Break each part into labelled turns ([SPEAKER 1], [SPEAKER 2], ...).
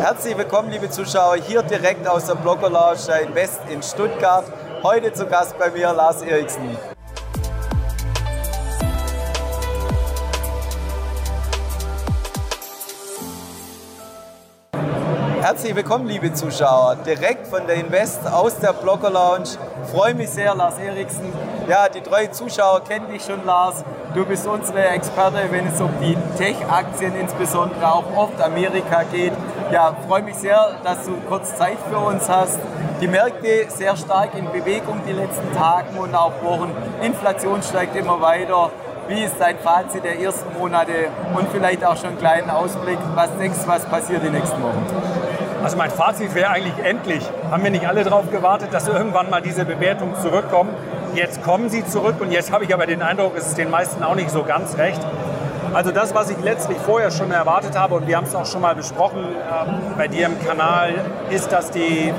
[SPEAKER 1] Herzlich willkommen, liebe Zuschauer, hier direkt aus der Blogger Lounge in West in Stuttgart. Heute zu Gast bei mir Lars Eriksen. Herzlich willkommen, liebe Zuschauer, direkt von der Invest aus der Blogger Lounge. Freue mich sehr, Lars Eriksen. Ja, die treuen Zuschauer kennen dich schon, Lars. Du bist unsere Experte, wenn es um die Tech-Aktien insbesondere auch oft Amerika geht. Ja, freue mich sehr, dass du kurz Zeit für uns hast. Die Märkte sehr stark in Bewegung die letzten Tage und auch Wochen. Inflation steigt immer weiter. Wie ist dein Fazit der ersten Monate und vielleicht auch schon einen kleinen Ausblick? Was denkst was passiert die nächsten Wochen?
[SPEAKER 2] Also mein Fazit wäre eigentlich endlich. Haben wir nicht alle darauf gewartet, dass irgendwann mal diese Bewertungen zurückkommen? Jetzt kommen sie zurück und jetzt habe ich aber den Eindruck, es ist den meisten auch nicht so ganz recht. Also das, was ich letztlich vorher schon erwartet habe, und wir haben es auch schon mal besprochen äh, bei dir im Kanal, ist, dass die,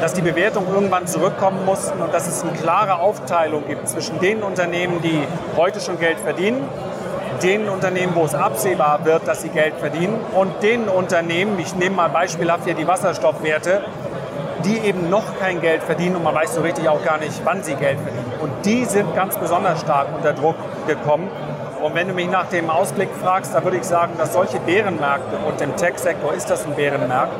[SPEAKER 2] dass die Bewertungen irgendwann zurückkommen mussten und dass es eine klare Aufteilung gibt zwischen den Unternehmen, die heute schon Geld verdienen, den Unternehmen, wo es absehbar wird, dass sie Geld verdienen und den Unternehmen, ich nehme mal beispielhaft hier die Wasserstoffwerte, die eben noch kein Geld verdienen und man weiß so richtig auch gar nicht, wann sie Geld verdienen. Und die sind ganz besonders stark unter Druck gekommen. Und wenn du mich nach dem Ausblick fragst, da würde ich sagen, dass solche Bärenmärkte und im Tech-Sektor ist das ein Bärenmarkt,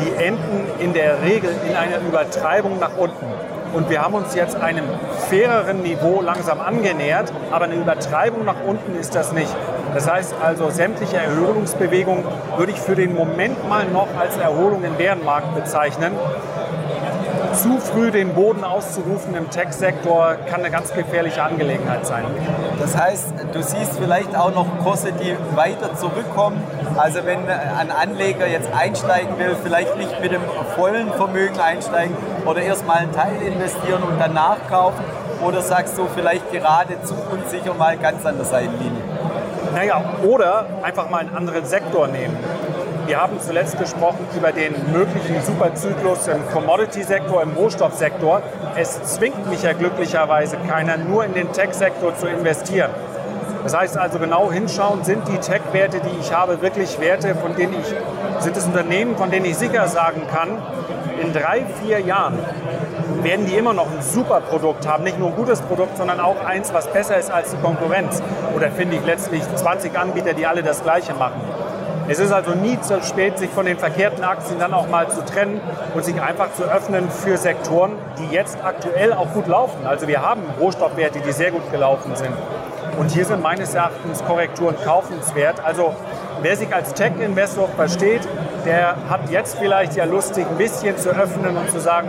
[SPEAKER 2] die enden in der Regel in einer Übertreibung nach unten. Und wir haben uns jetzt einem faireren Niveau langsam angenähert, aber eine Übertreibung nach unten ist das nicht. Das heißt also, sämtliche Erholungsbewegungen würde ich für den Moment mal noch als Erholung im Bärenmarkt bezeichnen zu früh den Boden auszurufen im Tech-Sektor kann eine ganz gefährliche Angelegenheit sein.
[SPEAKER 1] Das heißt, du siehst vielleicht auch noch Kurse, die weiter zurückkommen. Also wenn ein Anleger jetzt einsteigen will, vielleicht nicht mit dem vollen Vermögen einsteigen oder erstmal einen Teil investieren und danach kaufen. Oder sagst du vielleicht gerade zu unsicher mal ganz an der Seitenlinie?
[SPEAKER 2] Naja, oder einfach mal einen anderen Sektor nehmen. Wir haben zuletzt gesprochen über den möglichen Superzyklus im Commodity-Sektor, im Rohstoffsektor. Es zwingt mich ja glücklicherweise keiner, nur in den Tech-Sektor zu investieren. Das heißt also genau hinschauen, sind die Tech-Werte, die ich habe, wirklich Werte, von denen ich, sind es Unternehmen, von denen ich sicher sagen kann, in drei, vier Jahren werden die immer noch ein super Produkt haben. Nicht nur ein gutes Produkt, sondern auch eins, was besser ist als die Konkurrenz. Oder finde ich letztlich 20 Anbieter, die alle das Gleiche machen. Es ist also nie zu spät, sich von den verkehrten Aktien dann auch mal zu trennen und sich einfach zu öffnen für Sektoren, die jetzt aktuell auch gut laufen. Also wir haben Rohstoffwerte, die sehr gut gelaufen sind. Und hier sind meines Erachtens Korrekturen kaufenswert. Also wer sich als Tech-Investor versteht, der hat jetzt vielleicht ja Lust, sich ein bisschen zu öffnen und zu sagen,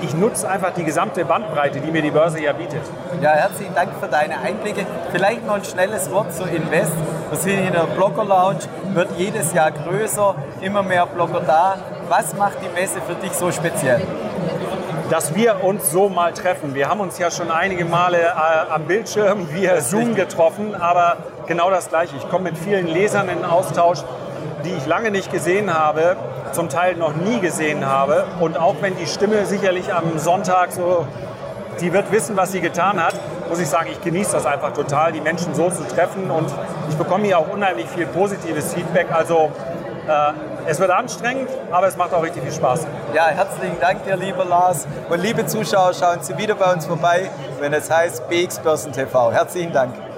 [SPEAKER 2] ich nutze einfach die gesamte Bandbreite, die mir die Börse ja bietet.
[SPEAKER 1] Ja, herzlichen Dank für deine Einblicke. Vielleicht noch ein schnelles Wort zu Invest. Wir sind in der Blogger Lounge, wird jedes Jahr größer, immer mehr Blogger da. Was macht die Messe für dich so speziell?
[SPEAKER 2] dass wir uns so mal treffen. Wir haben uns ja schon einige Male äh, am Bildschirm via Zoom getroffen, aber genau das Gleiche. Ich komme mit vielen Lesern in Austausch, die ich lange nicht gesehen habe zum Teil noch nie gesehen habe. Und auch wenn die Stimme sicherlich am Sonntag so, die wird wissen, was sie getan hat, muss ich sagen, ich genieße das einfach total, die Menschen so zu treffen. Und ich bekomme hier auch unheimlich viel positives Feedback. Also äh, es wird anstrengend, aber es macht auch richtig viel Spaß.
[SPEAKER 1] Ja, herzlichen Dank dir, lieber Lars. Und liebe Zuschauer, schauen Sie wieder bei uns vorbei, wenn es heißt BX Börsen TV. Herzlichen Dank.